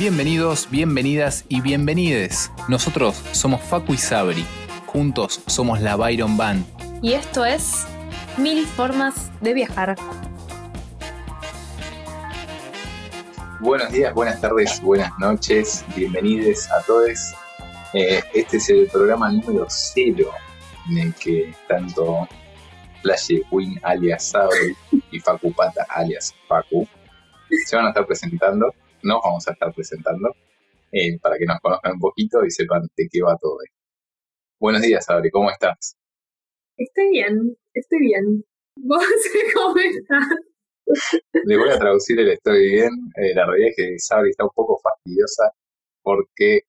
Bienvenidos, bienvenidas y bienvenides. Nosotros somos Facu y Sabri. Juntos somos la Byron Band. Y esto es Mil Formas de Viajar. Buenos días, buenas tardes, buenas noches. Bienvenidos a todos. Eh, este es el programa número cero en el que tanto Flash Queen alias Sabri y Facu Pata alias Facu se van a estar presentando nos vamos a estar presentando eh, para que nos conozcan un poquito y sepan de qué va todo esto. Buenos días, Sabri, ¿cómo estás? Estoy bien, estoy bien. ¿Vos cómo estás? Le voy a traducir el estoy bien. Eh, la realidad es que Sabri está un poco fastidiosa porque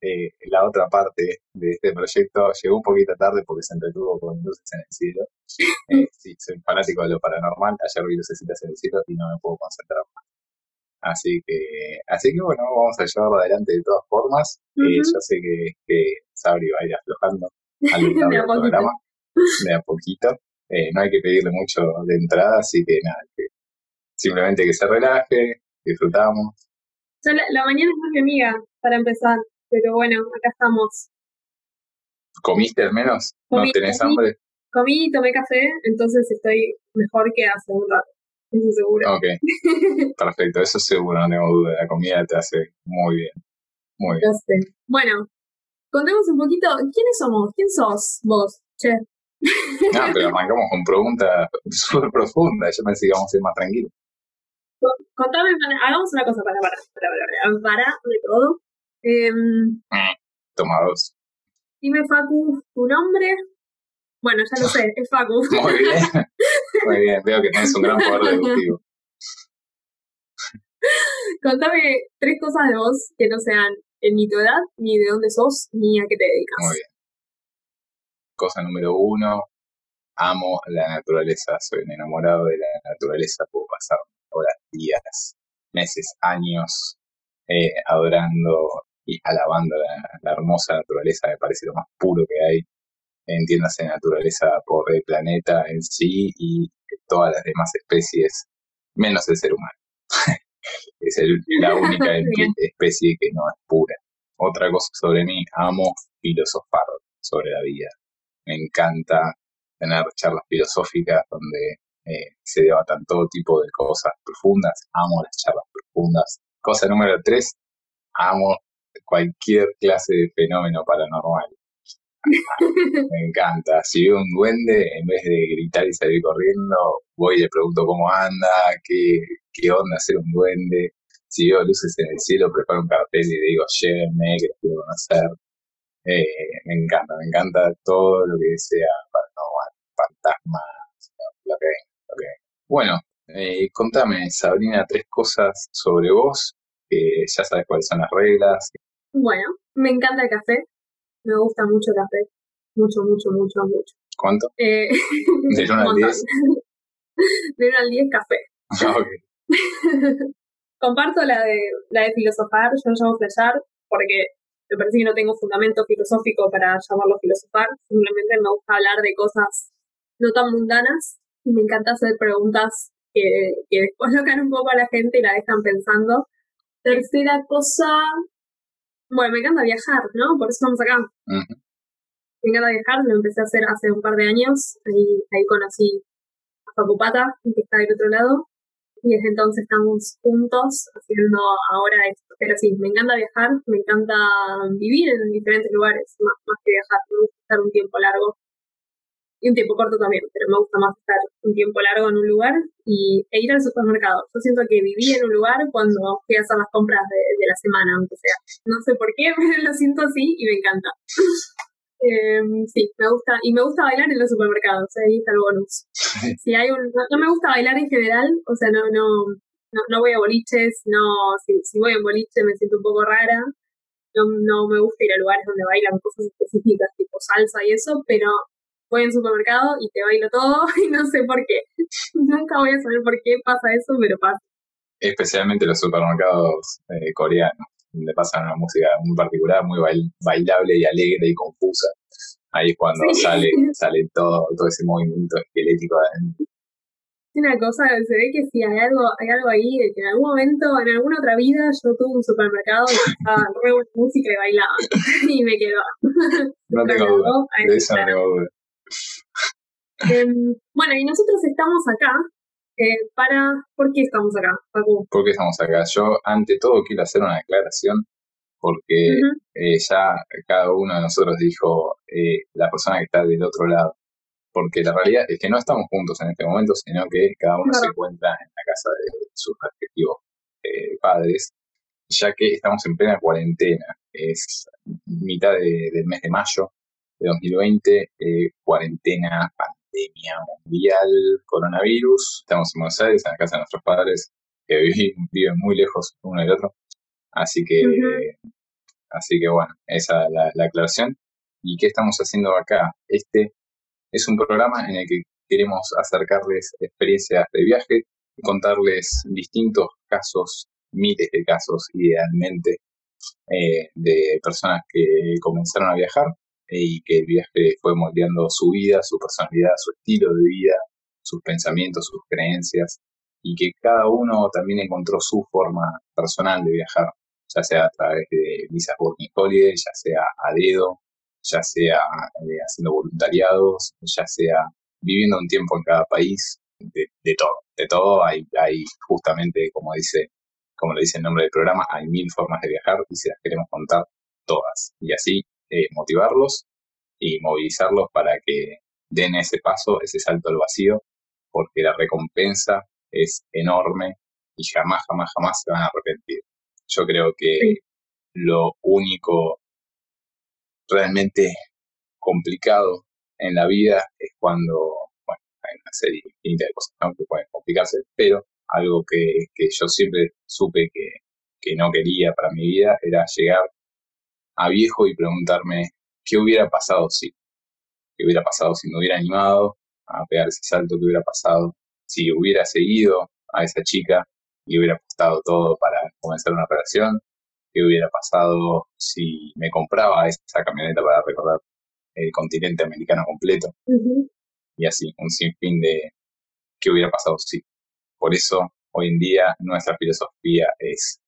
eh, la otra parte de este proyecto llegó un poquito tarde porque se entretuvo con luces en el cielo. sí, soy fanático de lo paranormal. Ayer vi luces en el cielo y no me puedo concentrar. Así que, así que bueno, vamos a llevarlo adelante de todas formas. Eh, yo sé que, que, Sabri va a ir aflojando al del programa de a poquito. Eh, no hay que pedirle mucho de entrada, así que nada, que simplemente que se relaje, disfrutamos. la, mañana es muy amiga para empezar, pero bueno, acá estamos. ¿Comiste al menos? ¿No tenés hambre? Comí, tomé café, entonces estoy mejor que hace un rato. Eso seguro. Ok, perfecto, eso seguro, no tengo duda. La comida te hace muy bien. Muy bien. Bueno, contemos un poquito, ¿quiénes somos? ¿Quién sos vos, che? No, pero arrancamos con preguntas súper profundas. Yo pensé que íbamos a ir más tranquilos. Contame, hagamos una cosa para, para, para, para, para de todo. Eh, Toma dos. Dime, Facu, tu nombre, bueno, ya lo sé, es Facu. Muy bien, muy bien, veo que tienes un gran poder deductivo. Contame tres cosas de vos que no sean ni tu edad, ni de dónde sos, ni a qué te dedicas. Muy bien. Cosa número uno, amo la naturaleza, soy un enamorado de la naturaleza, puedo pasar horas, días, meses, años eh, adorando y alabando la, la hermosa naturaleza, me parece lo más puro que hay entiéndase naturaleza por el planeta en sí y todas las demás especies, menos el ser humano. es la única especie que no es pura. Otra cosa sobre mí, amo filosofar sobre la vida. Me encanta tener charlas filosóficas donde eh, se debatan todo tipo de cosas profundas. Amo las charlas profundas. Cosa número tres, amo cualquier clase de fenómeno paranormal. Me encanta. Si veo un duende, en vez de gritar y salir corriendo, voy y le pregunto cómo anda, qué, qué onda ser un duende. Si veo luces en el cielo, preparo un cartel y digo, llévenme, que los quiero conocer. Eh, me encanta, me encanta todo lo que sea paranormal, fantasmas, lo que lo Bueno, eh, contame, Sabrina, tres cosas sobre vos, que ya sabes cuáles son las reglas. Bueno, me encanta el café, me gusta mucho el café. Mucho, mucho, mucho, mucho. ¿Cuánto? Eh, ¿De 1 al 10? De 1 al 10 café. Ah. Comparto la de, la de filosofar, yo lo llamo flashar, porque me parece que no tengo fundamento filosófico para llamarlo filosofar, simplemente me gusta hablar de cosas no tan mundanas y me encanta hacer preguntas que, que después locan un poco a la gente y la dejan pensando. Tercera cosa, bueno, me encanta viajar, ¿no? Por eso estamos acá. Me encanta viajar, lo empecé a hacer hace un par de años. Ahí, ahí conocí a Facupata, que está del otro lado. Y desde entonces estamos juntos haciendo ahora esto. Pero sí, me encanta viajar, me encanta vivir en diferentes lugares, más, más que viajar. Me gusta estar un tiempo largo y un tiempo corto también, pero me gusta más estar un tiempo largo en un lugar y, e ir al supermercado. Yo siento que viví en un lugar cuando fui a hacer las compras de, la semana, aunque sea. No sé por qué, pero lo siento así y me encanta. Em, sí, me gusta, y me gusta bailar en los supermercados, ahí está el bonus. Si hay un, no, me gusta bailar en general, o sea, no, no, no, voy a boliches, no, si, si voy a un boliche me siento un poco rara, no, no me gusta ir a lugares donde bailan cosas específicas, tipo salsa y eso, pero voy al supermercado y te bailo todo y no sé por qué. Nunca voy a saber por qué pasa eso, pero pasa. Especialmente los supermercados eh, coreanos, donde pasa una música muy particular, muy bailable y alegre y confusa. Ahí es cuando sale, sale todo, todo ese movimiento esquelético adentro. una cosa, se ve que si hay algo, hay algo ahí, de que en algún momento, en alguna otra vida, yo tuve un supermercado y estaba re música y bailaba. y me quedó. No tengo duda. De eso no tengo duda. Em, bueno, y nosotros estamos acá eh, para... ¿Por qué estamos acá, Paco? ¿Por qué estamos acá? Yo, ante todo, quiero hacer una declaración porque eh, ya cada uno de nosotros dijo eh, la persona que está del otro lado. Porque la realidad es que no estamos juntos en este momento, sino que cada uno se encuentra en la casa de sus respectivos padres, ya que estamos en plena cuarentena. Es mitad del mes de mayo de 2020, cuarentena pandemia mundial, coronavirus. Estamos en Buenos Aires, en la casa de nuestros padres, que viven, muy lejos uno del otro. Así que, así que bueno, esa es la, aclaración. ¿Y qué estamos haciendo acá? Este es un programa en el que queremos acercarles experiencias de viaje contarles distintos casos, miles de casos idealmente, eh, de personas que comenzaron a viajar y que el viaje fue moldeando su vida, su personalidad, su estilo de vida, sus pensamientos, sus creencias, y que cada uno también encontró su forma personal de viajar, ya sea a través de visas working holiday, ya sea a dedo, ya sea eh, haciendo voluntariados, ya sea viviendo un tiempo en cada país, de, todo, de todo hay, hay justamente, como dice, como le dice el nombre del programa, hay mil formas de viajar y se las queremos contar todas. Y así eh, motivarlos y movilizarlos para que den ese paso, ese salto al vacío, porque la recompensa es enorme y jamás, jamás, jamás se van a arrepentir. Yo creo que lo único realmente complicado en la vida es cuando, bueno, hay una serie de cosas que pueden complicarse, pero algo que, que yo siempre supe que, que no quería para mi vida era llegar a viejo y preguntarme qué hubiera pasado si, qué hubiera pasado si me hubiera animado a pegar ese salto, qué hubiera pasado si hubiera seguido a esa chica y hubiera apostado todo para comenzar una operación, qué hubiera pasado si me compraba esa camioneta para recorrer el continente americano completo. Y así, un sinfín de qué hubiera pasado si. Por eso, hoy en día, nuestra filosofía es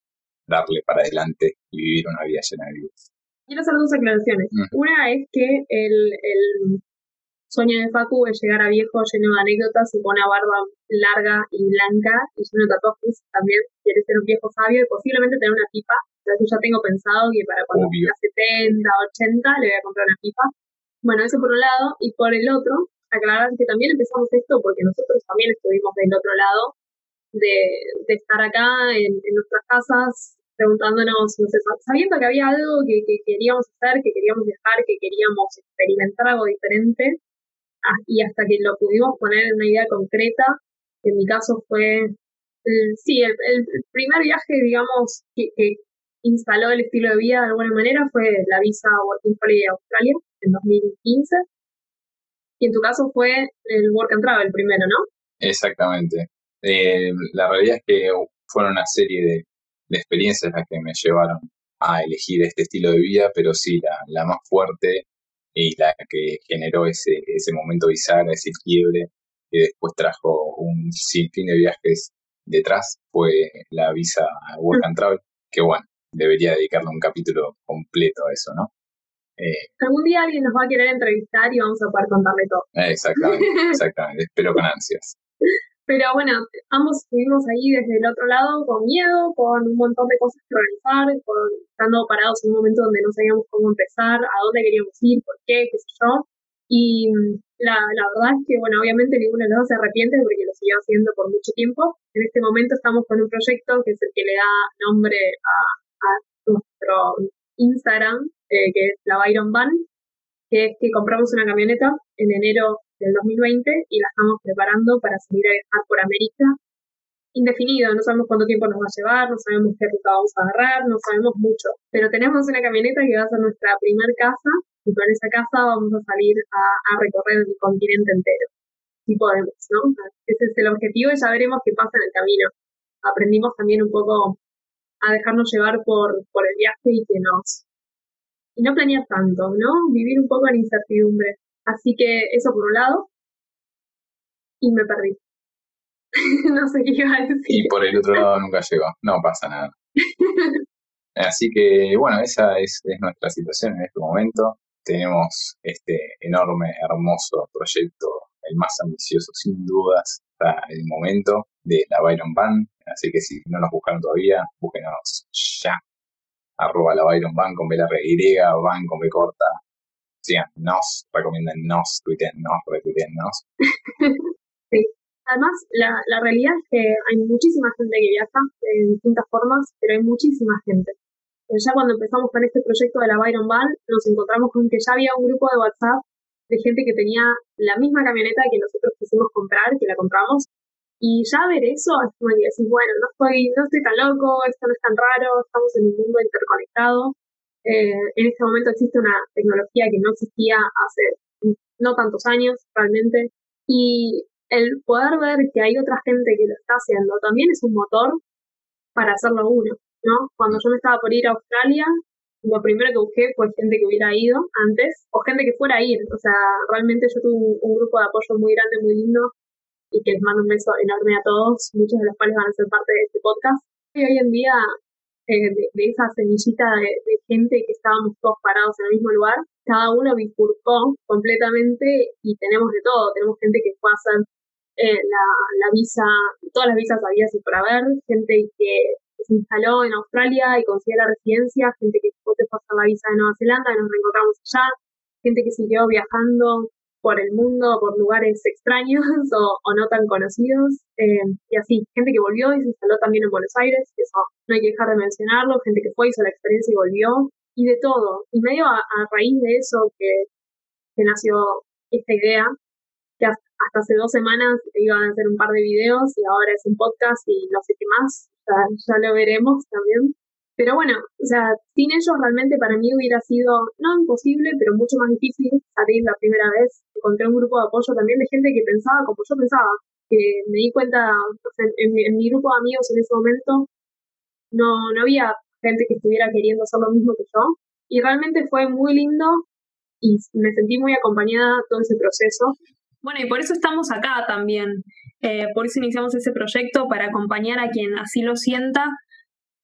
darle para adelante y vivir una vida llena de vida. Quiero hacer dos aclaraciones. Una es que el, el, sueño de Facu es llegar a viejo lleno de anécdotas y con una barba larga y blanca y lleno de tatuajes. También quiere ser un viejo sabio y posiblemente tener una pipa. Entonces ya tengo pensado que para cuando tenga 70, 80 le voy a comprar una pipa. Bueno, eso por un lado. Y por el otro, aclarar que también empezamos esto porque nosotros también estuvimos del otro lado de, de estar acá en, en nuestras casas preguntándonos, no sé, sabiendo que había algo que, queríamos hacer, que queríamos dejar, que queríamos experimentar algo diferente, ah, y hasta que lo pudimos poner en una idea concreta, que en mi caso fue, sí, el, primer viaje, digamos, que, instaló el estilo de vida de alguna manera fue la visa Working Holiday Australia en 2015, y en tu caso fue el Work and Travel primero, ¿no? Exactamente. Eh, la realidad es que fueron una serie de, de experiencias las que me llevaron a elegir este estilo de vida, pero sí, la, la más fuerte y la que generó ese, ese momento bisagra, ese quiebre, que después trajo un sinfín de viajes detrás, fue la visa Work and Travel, que bueno, debería dedicarle un capítulo completo a eso, ¿no? Eh, Algún día alguien nos va a querer entrevistar y vamos a poder contarle todo. Exactamente, exactamente, espero con ansias. Pero bueno, ambos estuvimos ahí desde el otro lado con miedo, con un montón de cosas que organizar, con, estando parados en un momento donde no sabíamos cómo empezar, a dónde queríamos ir, por qué, qué sé yo. Y la, la verdad es que, bueno, obviamente ninguno de los dos se arrepiente porque lo siguió haciendo por mucho tiempo. En este momento estamos con un proyecto que es el que le da nombre a, a nuestro Instagram, eh, que es la Byron Van, que es que compramos una camioneta en enero del 2020 y la estamos preparando para salir a viajar por América indefinido, no sabemos cuánto tiempo nos va a llevar, no sabemos qué ruta vamos a agarrar, no sabemos mucho, pero tenemos una camioneta que va a ser nuestra primer casa y con esa casa vamos a salir a, recorrer el continente entero, si podemos, ¿no? Ese es el objetivo y ya veremos qué pasa en el camino. Aprendimos también un poco a dejarnos llevar por, por el viaje y que nos... Y no planear tanto, ¿no? Vivir un poco en incertidumbre. Así que eso por un lado. Y me perdí. no sé qué iba a decir. Y por el otro lado nunca llegó. No pasa nada. Así que, bueno, esa es, es nuestra situación en este momento. Tenemos este enorme, hermoso proyecto, el más ambicioso sin dudas hasta el momento, de la Byron Band. Así que si no nos buscaron todavía, búsquenos ya. Arroba la Byron Band con B larga Y, Van con B corta. Sigan, nos, recomienden nos, tuiten nos, retuiten nos. sí. Además, la, la realidad es que hay muchísima gente que viaja de distintas formas, pero hay muchísima gente. Ya cuando empezamos con este proyecto de la Byron Band, nos encontramos con que ya había un grupo de WhatsApp de gente que tenía la misma camioneta que nosotros quisimos comprar, que la compramos, y ya ver eso es como que decís, bueno, no estoy, no estoy tan loco, esto no es tan raro, estamos en un mundo interconectado. Eh, en este momento existe una tecnología que no existía hace no tantos años realmente. Y el poder ver que hay otra gente que lo está haciendo también es un motor para hacerlo uno, ¿no? Cuando yo me estaba por ir a Australia, lo primero que busqué fue gente que hubiera ido antes o gente que fuera a ir. O sea, realmente yo tuve un, grupo de apoyo muy grande, muy lindo y que les mando un beso enorme a todos, muchos de los cuales van a ser parte de este podcast. Y hoy en día, eh, de, esa semillita de, gente que estábamos todos parados en el mismo lugar, cada uno bifurcó completamente y tenemos de todo. Tenemos gente que fue a hacer eh, la, la visa, todas las visas había y por haber, gente que se instaló en Australia y consiguió la residencia, gente que fue a pasar la visa de Nueva Zelanda y nos reencontramos allá, gente que siguió viajando por el mundo, por lugares extraños o, no tan conocidos, eh, y así, gente que volvió y se instaló también en Buenos Aires, eso no hay que dejar de mencionarlo, gente que fue, hizo la experiencia y volvió, y de todo. Y medio a, raíz de eso que, nació esta idea, que hasta hace dos semanas iban a hacer un par de videos y ahora es un podcast y no sé qué más, ya lo veremos también. Pero bueno, o sea, sin ellos realmente para mí hubiera sido, no imposible, pero mucho más difícil salir la primera vez. Encontré un grupo de apoyo también de gente que pensaba como yo pensaba, que me di cuenta, en, mi grupo de amigos en ese momento no, no había gente que estuviera queriendo hacer lo mismo que yo. Y realmente fue muy lindo y me sentí muy acompañada todo ese proceso. Bueno, y por eso estamos acá también. Eh, por eso iniciamos ese proyecto para acompañar a quien así lo sienta,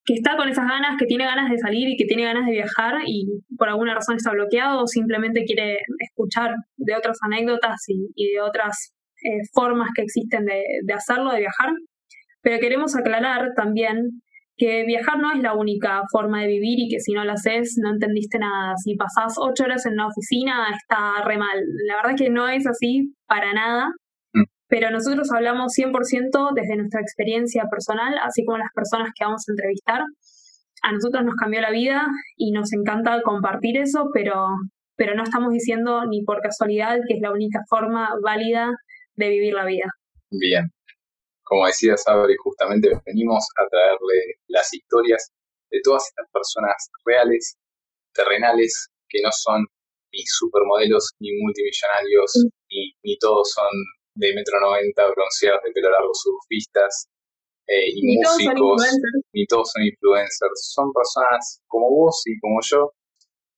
que está con esas ganas, que tiene ganas de salir y que tiene ganas de viajar y por alguna razón está bloqueado o simplemente quiere escuchar de otras anécdotas y, de otras eh, formas que existen de, de hacerlo, de viajar. Pero queremos aclarar también que viajar no es la única forma de vivir y que si no lo haces no entendiste nada. Si pasás ocho horas en una oficina está re mal. La verdad es que no es así para nada. Pero nosotros hablamos 100% desde nuestra experiencia personal, así como las personas que vamos a entrevistar. A nosotros nos cambió la vida y nos encanta compartir eso, pero, pero no estamos diciendo ni por casualidad que es la única forma válida de vivir la vida. Bien, como decía Sabri, justamente venimos a traerle las historias de todas estas personas reales, terrenales, que no son ni supermodelos, ni multimillonarios, mm. ni, ni todos son de metro noventa, bronceados de pelo largo, surfistas, eh, y ni músicos, ni todos son influencers. Son personas como vos y como yo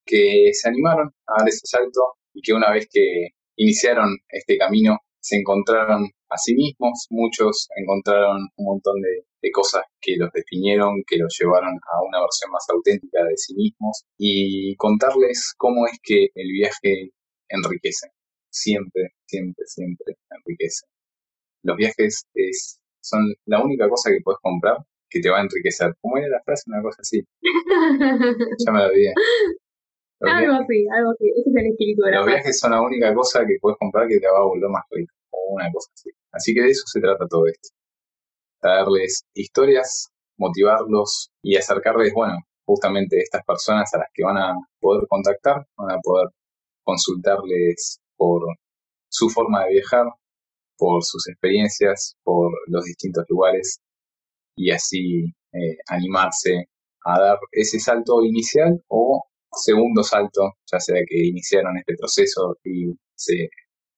que se animaron a dar ese salto y que una vez que iniciaron este camino se encontraron a sí mismos, muchos encontraron un montón de, cosas que los definieron, que los llevaron a una versión más auténtica de sí mismos. Y contarles cómo es que el viaje enriquece, siempre, siempre, siempre enriquece. Los viajes es, son la única cosa que puedes comprar que te va a enriquecer. ¿Cómo era la frase? Una cosa así. ya me la olvidé. algo así, algo así. Ese es el espíritu de Los viajes son la única cosa que puedes comprar que te va a volver más rico. O una cosa así. Así que de eso se trata todo esto. Traerles historias, motivarlos y acercarles, bueno, justamente estas personas a las que van a poder contactar, van a poder consultarles por su forma de viajar, por sus experiencias, por los distintos lugares y así eh, animarse a dar ese salto inicial o segundo salto, ya sea que iniciaron este proceso y se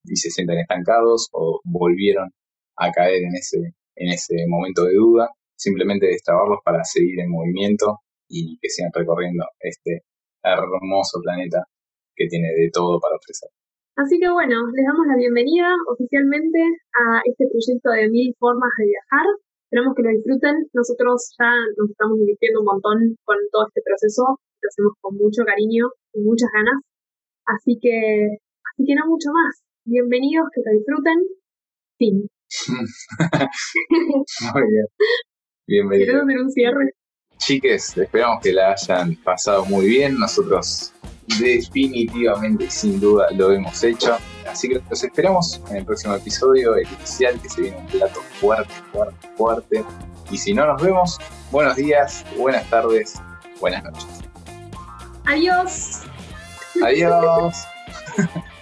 y se sienten estancados o volvieron a caer en ese, en ese momento de duda, simplemente destrabarlos para seguir en movimiento y que sigan recorriendo este hermoso planeta que tiene de todo para ofrecer. Así que bueno, les damos la bienvenida oficialmente a este proyecto de mil formas de viajar. Esperamos que lo disfruten. Nosotros ya nos estamos divirtiendo un montón con todo este proceso. Lo hacemos con mucho cariño y muchas ganas. Así que, así que no mucho más. Bienvenidos, que lo disfruten. Fin. Muy bien. Bienvenido. Quiero hacer un cierre. Chiques, esperamos que la hayan pasado muy bien. Nosotros definitivamente sin duda lo hemos hecho. Así que los esperamos en el próximo episodio, el especial que se viene un plato fuerte, fuerte, fuerte. Y si no nos vemos, buenos días, buenas tardes, buenas noches. Adiós. Adiós.